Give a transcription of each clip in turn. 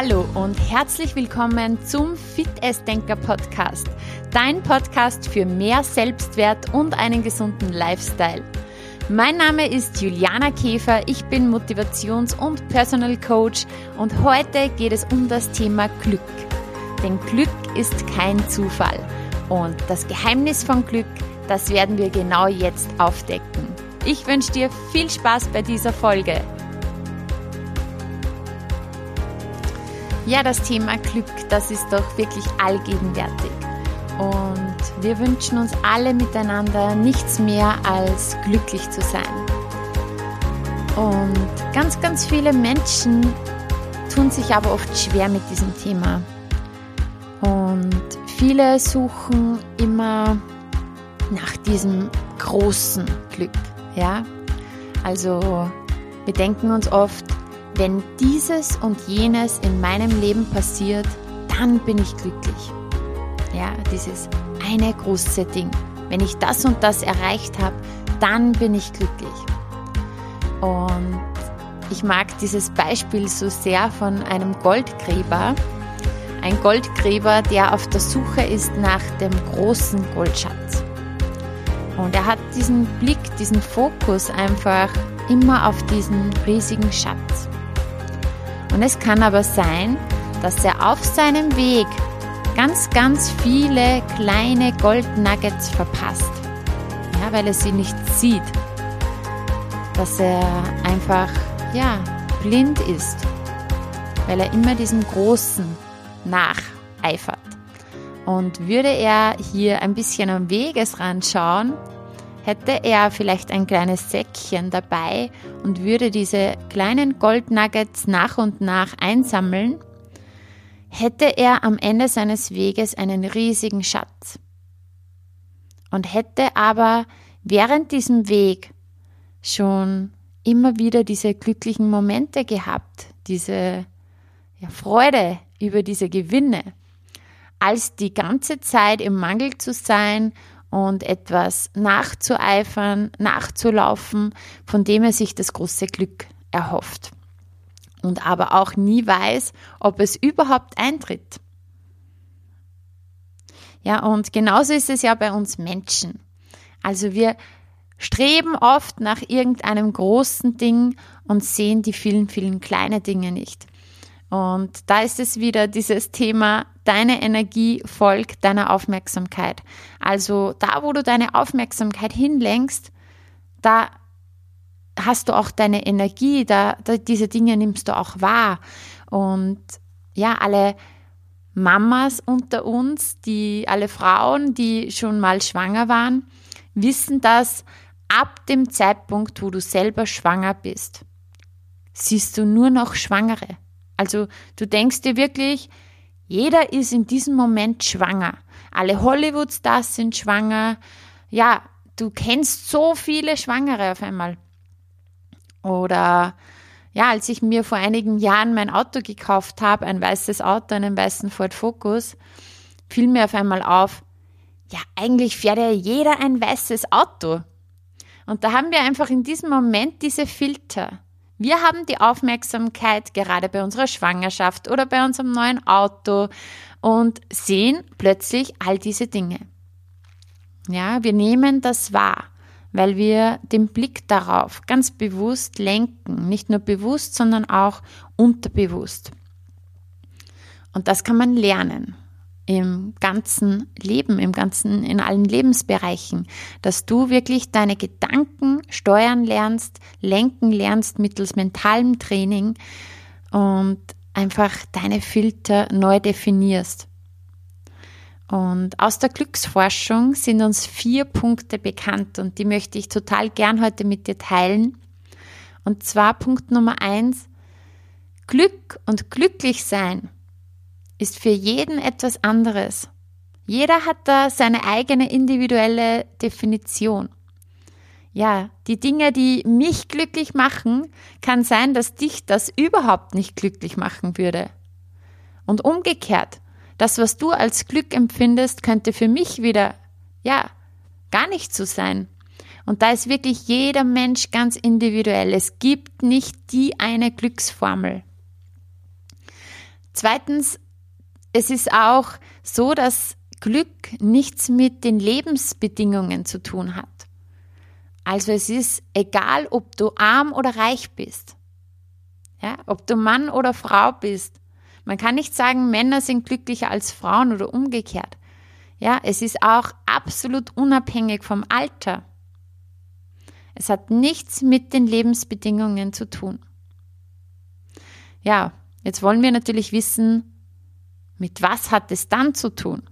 Hallo und herzlich willkommen zum Fit Denker Podcast, dein Podcast für mehr Selbstwert und einen gesunden Lifestyle. Mein Name ist Juliana Käfer, ich bin Motivations- und Personal Coach und heute geht es um das Thema Glück. Denn Glück ist kein Zufall und das Geheimnis von Glück, das werden wir genau jetzt aufdecken. Ich wünsche dir viel Spaß bei dieser Folge. Ja, das Thema Glück, das ist doch wirklich allgegenwärtig. Und wir wünschen uns alle miteinander nichts mehr als glücklich zu sein. Und ganz, ganz viele Menschen tun sich aber oft schwer mit diesem Thema. Und viele suchen immer nach diesem großen Glück. Ja, also wir denken uns oft, wenn dieses und jenes in meinem Leben passiert, dann bin ich glücklich. Ja, dieses eine große Ding. Wenn ich das und das erreicht habe, dann bin ich glücklich. Und ich mag dieses Beispiel so sehr von einem Goldgräber. Ein Goldgräber, der auf der Suche ist nach dem großen Goldschatz. Und er hat diesen Blick, diesen Fokus einfach immer auf diesen riesigen Schatz. Und es kann aber sein, dass er auf seinem Weg ganz, ganz viele kleine Goldnuggets verpasst. Ja, weil er sie nicht sieht. Dass er einfach, ja, blind ist. Weil er immer diesem Großen nacheifert. Und würde er hier ein bisschen am Wegesrand schauen, hätte er vielleicht ein kleines Säckchen dabei und würde diese kleinen Goldnuggets nach und nach einsammeln, hätte er am Ende seines Weges einen riesigen Schatz. Und hätte aber während diesem Weg schon immer wieder diese glücklichen Momente gehabt, diese ja, Freude über diese Gewinne, als die ganze Zeit im Mangel zu sein und etwas nachzueifern, nachzulaufen, von dem er sich das große Glück erhofft. Und aber auch nie weiß, ob es überhaupt eintritt. Ja, und genauso ist es ja bei uns Menschen. Also wir streben oft nach irgendeinem großen Ding und sehen die vielen, vielen kleinen Dinge nicht. Und da ist es wieder dieses Thema, deine Energie folgt deiner Aufmerksamkeit. Also da, wo du deine Aufmerksamkeit hinlenkst, da hast du auch deine Energie, da, da diese Dinge nimmst du auch wahr. Und ja, alle Mamas unter uns, die alle Frauen, die schon mal schwanger waren, wissen das ab dem Zeitpunkt, wo du selber schwanger bist, siehst du nur noch Schwangere. Also du denkst dir wirklich, jeder ist in diesem Moment schwanger. Alle Hollywood-Stars sind schwanger. Ja, du kennst so viele Schwangere auf einmal. Oder ja, als ich mir vor einigen Jahren mein Auto gekauft habe, ein weißes Auto, einen weißen Ford Focus, fiel mir auf einmal auf, ja, eigentlich fährt ja jeder ein weißes Auto. Und da haben wir einfach in diesem Moment diese Filter. Wir haben die Aufmerksamkeit gerade bei unserer Schwangerschaft oder bei unserem neuen Auto und sehen plötzlich all diese Dinge. Ja, wir nehmen das wahr, weil wir den Blick darauf ganz bewusst lenken, nicht nur bewusst, sondern auch unterbewusst. Und das kann man lernen im ganzen Leben, im ganzen, in allen Lebensbereichen, dass du wirklich deine Gedanken steuern lernst, lenken lernst mittels mentalem Training und einfach deine Filter neu definierst. Und aus der Glücksforschung sind uns vier Punkte bekannt und die möchte ich total gern heute mit dir teilen. Und zwar Punkt Nummer eins, Glück und glücklich sein ist für jeden etwas anderes. Jeder hat da seine eigene individuelle Definition. Ja, die Dinge, die mich glücklich machen, kann sein, dass dich das überhaupt nicht glücklich machen würde. Und umgekehrt, das, was du als Glück empfindest, könnte für mich wieder, ja, gar nicht so sein. Und da ist wirklich jeder Mensch ganz individuell. Es gibt nicht die eine Glücksformel. Zweitens, es ist auch so, dass Glück nichts mit den Lebensbedingungen zu tun hat. Also es ist egal, ob du arm oder reich bist. Ja, ob du Mann oder Frau bist. Man kann nicht sagen, Männer sind glücklicher als Frauen oder umgekehrt. Ja, es ist auch absolut unabhängig vom Alter. Es hat nichts mit den Lebensbedingungen zu tun. Ja, jetzt wollen wir natürlich wissen, mit was hat es dann zu tun?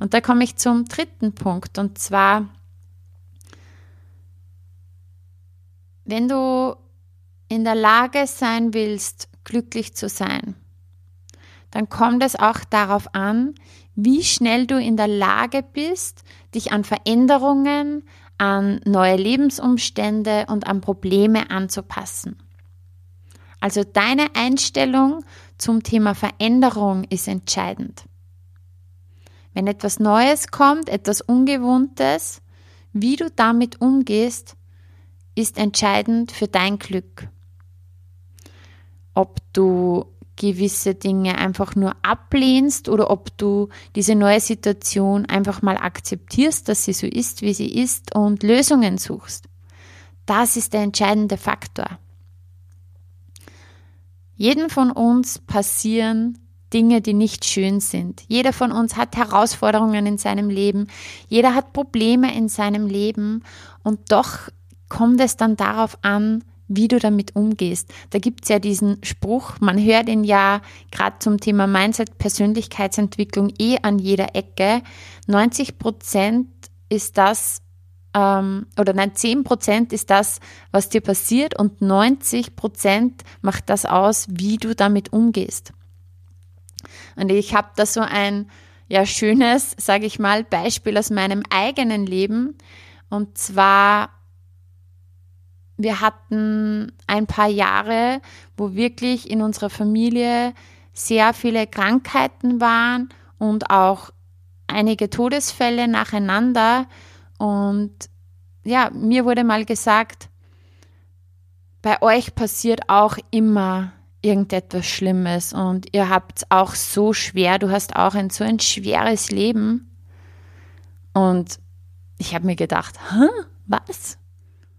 Und da komme ich zum dritten Punkt und zwar, wenn du in der Lage sein willst, glücklich zu sein, dann kommt es auch darauf an, wie schnell du in der Lage bist, dich an Veränderungen, an neue Lebensumstände und an Probleme anzupassen. Also deine Einstellung zum Thema Veränderung ist entscheidend. Wenn etwas Neues kommt, etwas Ungewohntes, wie du damit umgehst, ist entscheidend für dein Glück. Ob du gewisse Dinge einfach nur ablehnst oder ob du diese neue Situation einfach mal akzeptierst, dass sie so ist, wie sie ist und Lösungen suchst. Das ist der entscheidende Faktor. Jeden von uns passieren Dinge, die nicht schön sind. Jeder von uns hat Herausforderungen in seinem Leben. Jeder hat Probleme in seinem Leben. Und doch kommt es dann darauf an, wie du damit umgehst. Da gibt es ja diesen Spruch, man hört ihn ja gerade zum Thema Mindset, Persönlichkeitsentwicklung eh an jeder Ecke. 90 Prozent ist das, ähm, oder nein, 10 Prozent ist das, was dir passiert und 90 Prozent macht das aus, wie du damit umgehst. Und ich habe da so ein ja schönes, sage ich mal, Beispiel aus meinem eigenen Leben. Und zwar wir hatten ein paar Jahre, wo wirklich in unserer Familie sehr viele Krankheiten waren und auch einige Todesfälle nacheinander. Und ja, mir wurde mal gesagt, bei euch passiert auch immer irgendetwas Schlimmes und ihr habt es auch so schwer, du hast auch ein so ein schweres Leben. Und ich habe mir gedacht, Hä, was?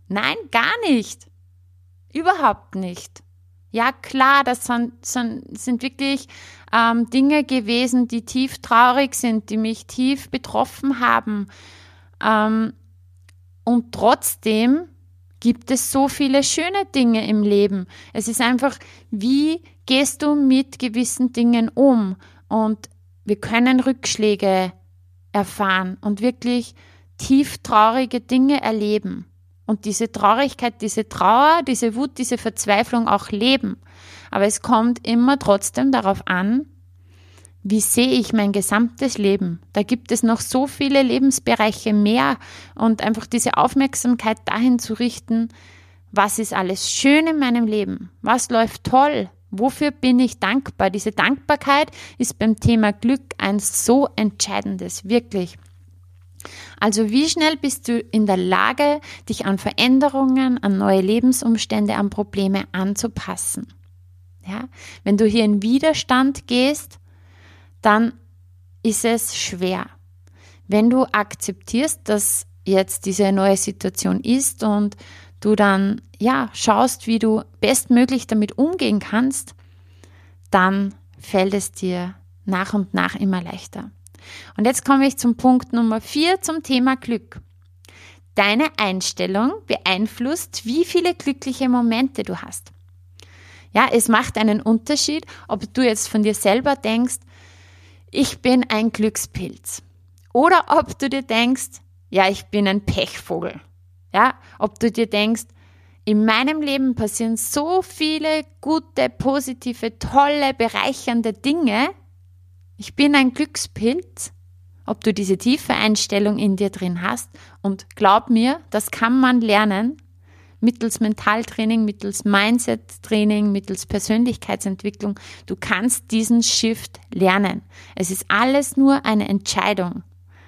Nein, gar nicht. Überhaupt nicht. Ja, klar, das sind, sind, sind wirklich ähm, Dinge gewesen, die tief traurig sind, die mich tief betroffen haben. Ähm, und trotzdem gibt es so viele schöne Dinge im Leben. Es ist einfach, wie gehst du mit gewissen Dingen um? Und wir können Rückschläge erfahren und wirklich tief traurige Dinge erleben und diese Traurigkeit, diese Trauer, diese Wut, diese Verzweiflung auch leben. Aber es kommt immer trotzdem darauf an, wie sehe ich mein gesamtes Leben? Da gibt es noch so viele Lebensbereiche mehr und einfach diese Aufmerksamkeit dahin zu richten, was ist alles schön in meinem Leben? Was läuft toll? Wofür bin ich dankbar? Diese Dankbarkeit ist beim Thema Glück ein so entscheidendes, wirklich. Also wie schnell bist du in der Lage, dich an Veränderungen, an neue Lebensumstände, an Probleme anzupassen? Ja, wenn du hier in Widerstand gehst, dann ist es schwer. Wenn du akzeptierst, dass jetzt diese neue Situation ist und du dann ja schaust, wie du bestmöglich damit umgehen kannst, dann fällt es dir nach und nach immer leichter. Und jetzt komme ich zum Punkt Nummer vier zum Thema Glück. Deine Einstellung beeinflusst, wie viele glückliche Momente du hast. Ja, es macht einen Unterschied, ob du jetzt von dir selber denkst, ich bin ein Glückspilz. Oder ob du dir denkst, ja, ich bin ein Pechvogel. Ja, ob du dir denkst, in meinem Leben passieren so viele gute, positive, tolle, bereichernde Dinge, ich bin ein Glückspilz, ob du diese tiefe Einstellung in dir drin hast. Und glaub mir, das kann man lernen mittels Mentaltraining, mittels Mindset-Training, mittels Persönlichkeitsentwicklung. Du kannst diesen Shift lernen. Es ist alles nur eine Entscheidung.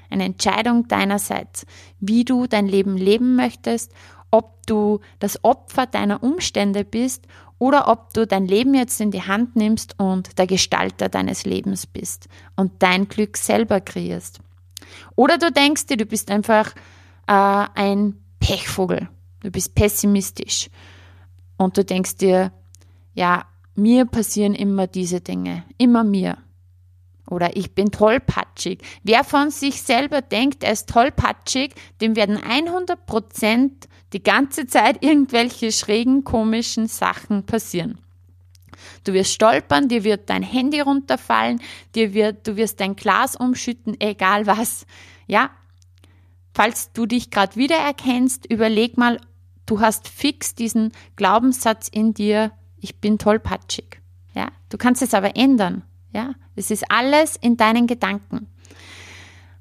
Eine Entscheidung deinerseits, wie du dein Leben leben möchtest, ob du das Opfer deiner Umstände bist oder ob du dein Leben jetzt in die Hand nimmst und der Gestalter deines Lebens bist und dein Glück selber kreierst. Oder du denkst dir, du bist einfach äh, ein Pechvogel, du bist pessimistisch und du denkst dir, ja, mir passieren immer diese Dinge, immer mir. Oder ich bin tollpatschig. Wer von sich selber denkt, er ist tollpatschig, dem werden 100 Prozent die ganze Zeit irgendwelche schrägen, komischen Sachen passieren. Du wirst stolpern, dir wird dein Handy runterfallen, dir wird, du wirst dein Glas umschütten, egal was. Ja, falls du dich gerade wiedererkennst, überleg mal, du hast fix diesen Glaubenssatz in dir, ich bin tollpatschig. Ja, du kannst es aber ändern. Ja, es ist alles in deinen Gedanken.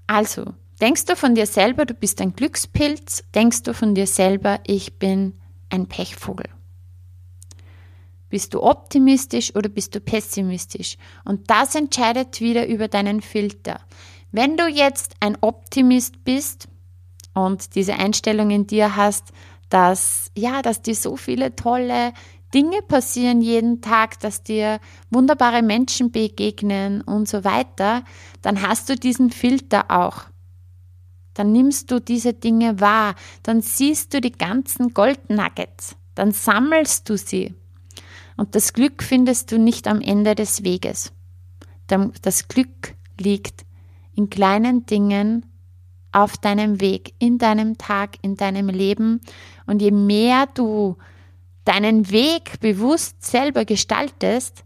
Also, denkst du von dir selber, du bist ein Glückspilz? Denkst du von dir selber, ich bin ein Pechvogel? Bist du optimistisch oder bist du pessimistisch? Und das entscheidet wieder über deinen Filter. Wenn du jetzt ein Optimist bist und diese Einstellung in dir hast, dass, ja, dass dir so viele tolle Dinge passieren jeden Tag, dass dir wunderbare Menschen begegnen und so weiter, dann hast du diesen Filter auch. Dann nimmst du diese Dinge wahr, dann siehst du die ganzen Goldnuggets, dann sammelst du sie. Und das Glück findest du nicht am Ende des Weges. Das Glück liegt in kleinen Dingen auf deinem Weg, in deinem Tag, in deinem Leben. Und je mehr du deinen Weg bewusst selber gestaltest,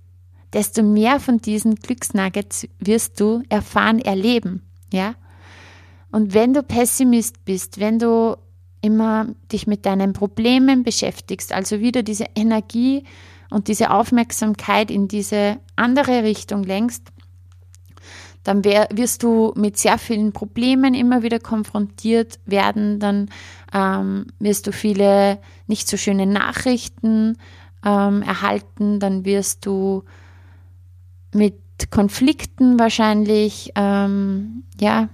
desto mehr von diesen Glücksnuggets wirst du erfahren, erleben, ja? Und wenn du Pessimist bist, wenn du immer dich mit deinen Problemen beschäftigst, also wieder diese Energie und diese Aufmerksamkeit in diese andere Richtung lenkst, dann wär, wirst du mit sehr vielen Problemen immer wieder konfrontiert werden, dann ähm, wirst du viele nicht so schöne Nachrichten ähm, erhalten, dann wirst du mit Konflikten wahrscheinlich ähm, ja,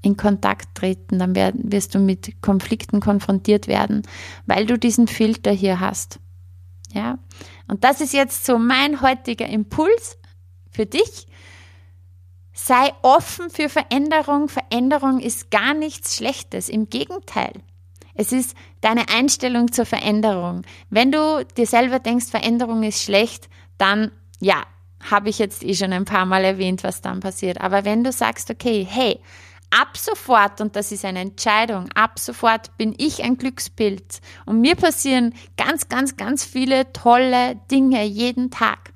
in Kontakt treten, dann werden, wirst du mit Konflikten konfrontiert werden, weil du diesen Filter hier hast. Ja, und das ist jetzt so mein heutiger Impuls für dich Sei offen für Veränderung. Veränderung ist gar nichts Schlechtes. Im Gegenteil. Es ist deine Einstellung zur Veränderung. Wenn du dir selber denkst, Veränderung ist schlecht, dann ja, habe ich jetzt eh schon ein paar Mal erwähnt, was dann passiert. Aber wenn du sagst, okay, hey, ab sofort, und das ist eine Entscheidung, ab sofort bin ich ein Glückspilz und mir passieren ganz, ganz, ganz viele tolle Dinge jeden Tag,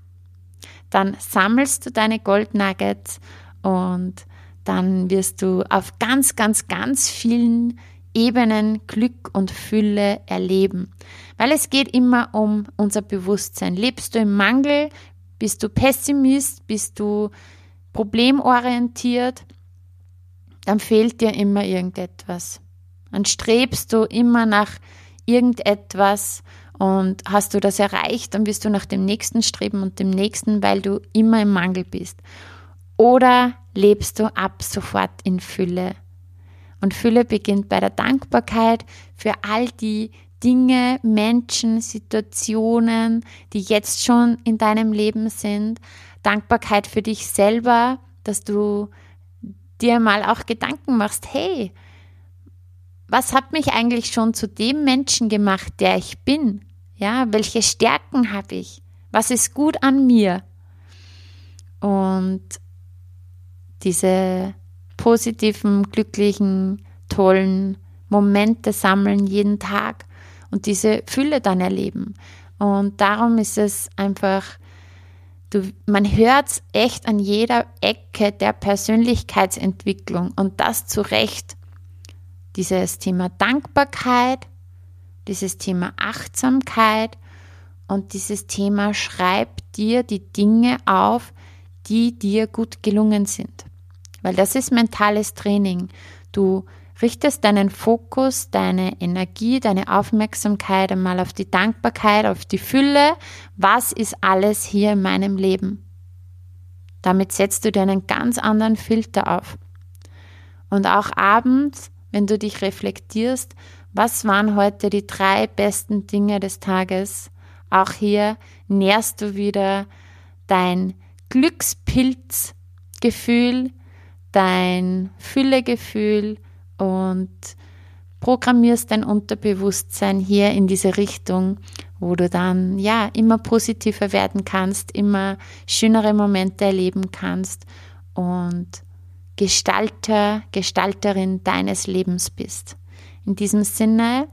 dann sammelst du deine Goldnuggets und dann wirst du auf ganz, ganz, ganz vielen Ebenen Glück und Fülle erleben. Weil es geht immer um unser Bewusstsein. Lebst du im Mangel? Bist du Pessimist? Bist du problemorientiert? Dann fehlt dir immer irgendetwas. Dann strebst du immer nach irgendetwas und hast du das erreicht, dann wirst du nach dem nächsten streben und dem nächsten, weil du immer im Mangel bist. Oder lebst du ab sofort in Fülle? Und Fülle beginnt bei der Dankbarkeit für all die Dinge, Menschen, Situationen, die jetzt schon in deinem Leben sind. Dankbarkeit für dich selber, dass du dir mal auch Gedanken machst, hey, was hat mich eigentlich schon zu dem Menschen gemacht, der ich bin? Ja, welche Stärken habe ich? Was ist gut an mir? Und diese positiven, glücklichen, tollen Momente sammeln jeden Tag und diese Fülle dann erleben. Und darum ist es einfach, du, man hört es echt an jeder Ecke der Persönlichkeitsentwicklung und das zu Recht. Dieses Thema Dankbarkeit, dieses Thema Achtsamkeit und dieses Thema schreib dir die Dinge auf, die dir gut gelungen sind weil das ist mentales Training. Du richtest deinen Fokus, deine Energie, deine Aufmerksamkeit einmal auf die Dankbarkeit, auf die Fülle. Was ist alles hier in meinem Leben? Damit setzt du dir einen ganz anderen Filter auf. Und auch abends, wenn du dich reflektierst, Was waren heute die drei besten Dinge des Tages? Auch hier nährst du wieder dein Glückspilzgefühl, dein Füllegefühl und programmierst dein Unterbewusstsein hier in diese Richtung, wo du dann ja immer positiver werden kannst, immer schönere Momente erleben kannst und Gestalter, Gestalterin deines Lebens bist. In diesem Sinne,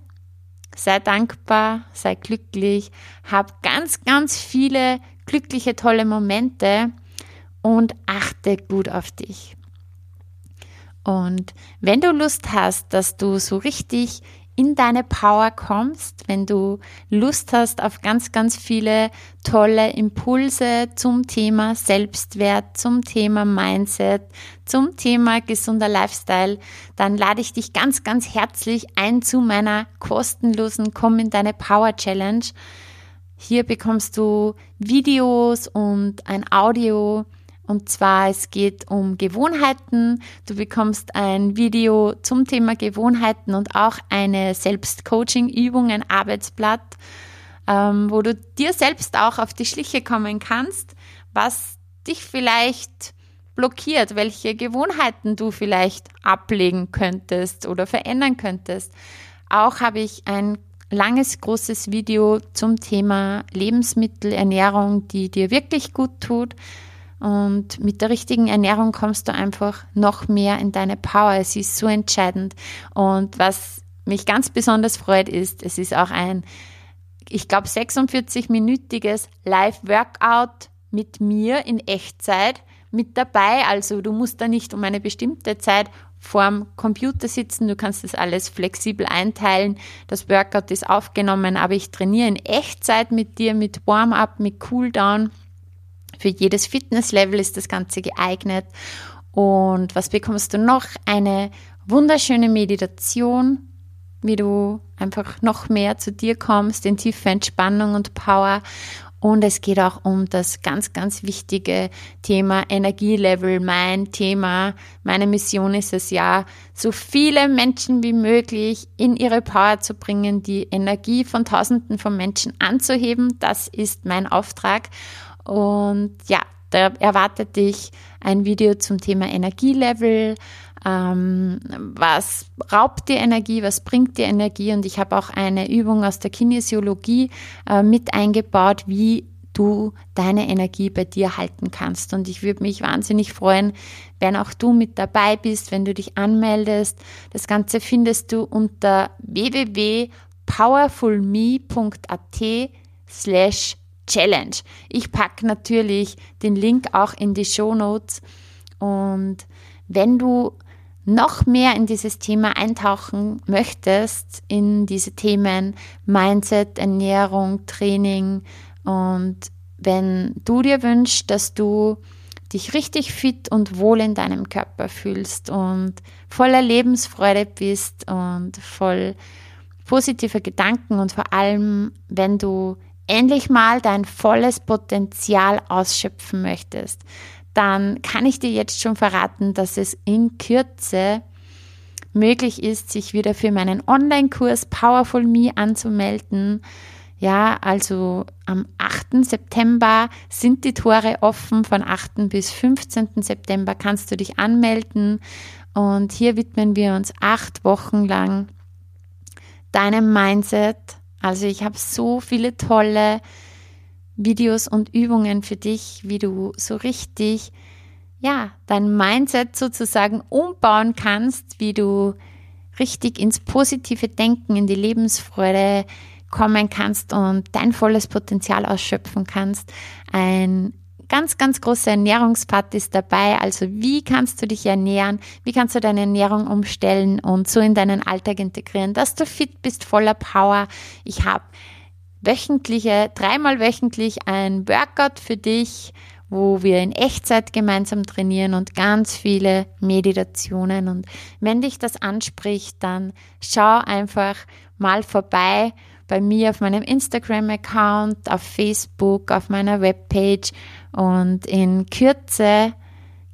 sei dankbar, sei glücklich, hab ganz, ganz viele glückliche, tolle Momente und achte gut auf dich. Und wenn du Lust hast, dass du so richtig in deine Power kommst, wenn du Lust hast auf ganz, ganz viele tolle Impulse zum Thema Selbstwert, zum Thema Mindset, zum Thema gesunder Lifestyle, dann lade ich dich ganz, ganz herzlich ein zu meiner kostenlosen Komm in deine Power Challenge. Hier bekommst du Videos und ein Audio und zwar, es geht um Gewohnheiten. Du bekommst ein Video zum Thema Gewohnheiten und auch eine Selbstcoaching-Übung, ein Arbeitsblatt, ähm, wo du dir selbst auch auf die Schliche kommen kannst, was dich vielleicht blockiert, welche Gewohnheiten du vielleicht ablegen könntest oder verändern könntest. Auch habe ich ein langes, großes Video zum Thema Lebensmittelernährung, die dir wirklich gut tut. Und mit der richtigen Ernährung kommst du einfach noch mehr in deine Power. Es ist so entscheidend. Und was mich ganz besonders freut, ist, es ist auch ein, ich glaube, 46-minütiges Live-Workout mit mir in Echtzeit mit dabei. Also du musst da nicht um eine bestimmte Zeit vorm Computer sitzen. Du kannst das alles flexibel einteilen. Das Workout ist aufgenommen, aber ich trainiere in Echtzeit mit dir, mit Warm-up, mit Cooldown. Für jedes Fitnesslevel ist das Ganze geeignet. Und was bekommst du noch? Eine wunderschöne Meditation, wie du einfach noch mehr zu dir kommst, in tiefe Entspannung und Power. Und es geht auch um das ganz, ganz wichtige Thema Energielevel. Mein Thema, meine Mission ist es ja, so viele Menschen wie möglich in ihre Power zu bringen, die Energie von Tausenden von Menschen anzuheben. Das ist mein Auftrag. Und ja, da erwartet dich ein Video zum Thema Energielevel. Ähm, was raubt dir Energie, was bringt dir Energie? Und ich habe auch eine Übung aus der Kinesiologie äh, mit eingebaut, wie du deine Energie bei dir halten kannst. Und ich würde mich wahnsinnig freuen, wenn auch du mit dabei bist, wenn du dich anmeldest. Das Ganze findest du unter www.powerfulme.at slash Challenge. Ich packe natürlich den Link auch in die Show Notes. Und wenn du noch mehr in dieses Thema eintauchen möchtest, in diese Themen Mindset, Ernährung, Training und wenn du dir wünschst, dass du dich richtig fit und wohl in deinem Körper fühlst und voller Lebensfreude bist und voll positiver Gedanken und vor allem, wenn du endlich mal dein volles Potenzial ausschöpfen möchtest, dann kann ich dir jetzt schon verraten, dass es in Kürze möglich ist, sich wieder für meinen Online-Kurs Powerful Me anzumelden. Ja, also am 8. September sind die Tore offen. Von 8. bis 15. September kannst du dich anmelden. Und hier widmen wir uns acht Wochen lang deinem Mindset, also ich habe so viele tolle Videos und Übungen für dich, wie du so richtig, ja, dein Mindset sozusagen umbauen kannst, wie du richtig ins positive Denken, in die Lebensfreude kommen kannst und dein volles Potenzial ausschöpfen kannst. Ein ganz, ganz großer Ernährungspart ist dabei. Also wie kannst du dich ernähren? Wie kannst du deine Ernährung umstellen und so in deinen Alltag integrieren, dass du fit bist, voller Power. Ich habe wöchentliche, dreimal wöchentlich ein Workout für dich, wo wir in Echtzeit gemeinsam trainieren und ganz viele Meditationen. Und wenn dich das anspricht, dann schau einfach mal vorbei bei mir auf meinem Instagram-Account, auf Facebook, auf meiner Webpage und in Kürze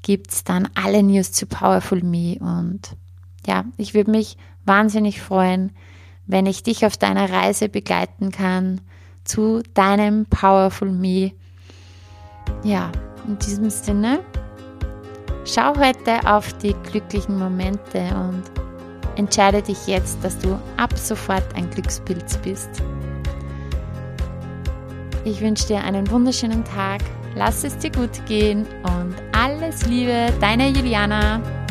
gibt es dann alle News zu Powerful Me. Und ja, ich würde mich wahnsinnig freuen, wenn ich dich auf deiner Reise begleiten kann zu deinem Powerful Me. Ja, in diesem Sinne, schau heute auf die glücklichen Momente und entscheide dich jetzt, dass du ab sofort ein Glückspilz bist. Ich wünsche dir einen wunderschönen Tag, lass es dir gut gehen und alles Liebe, deine Juliana.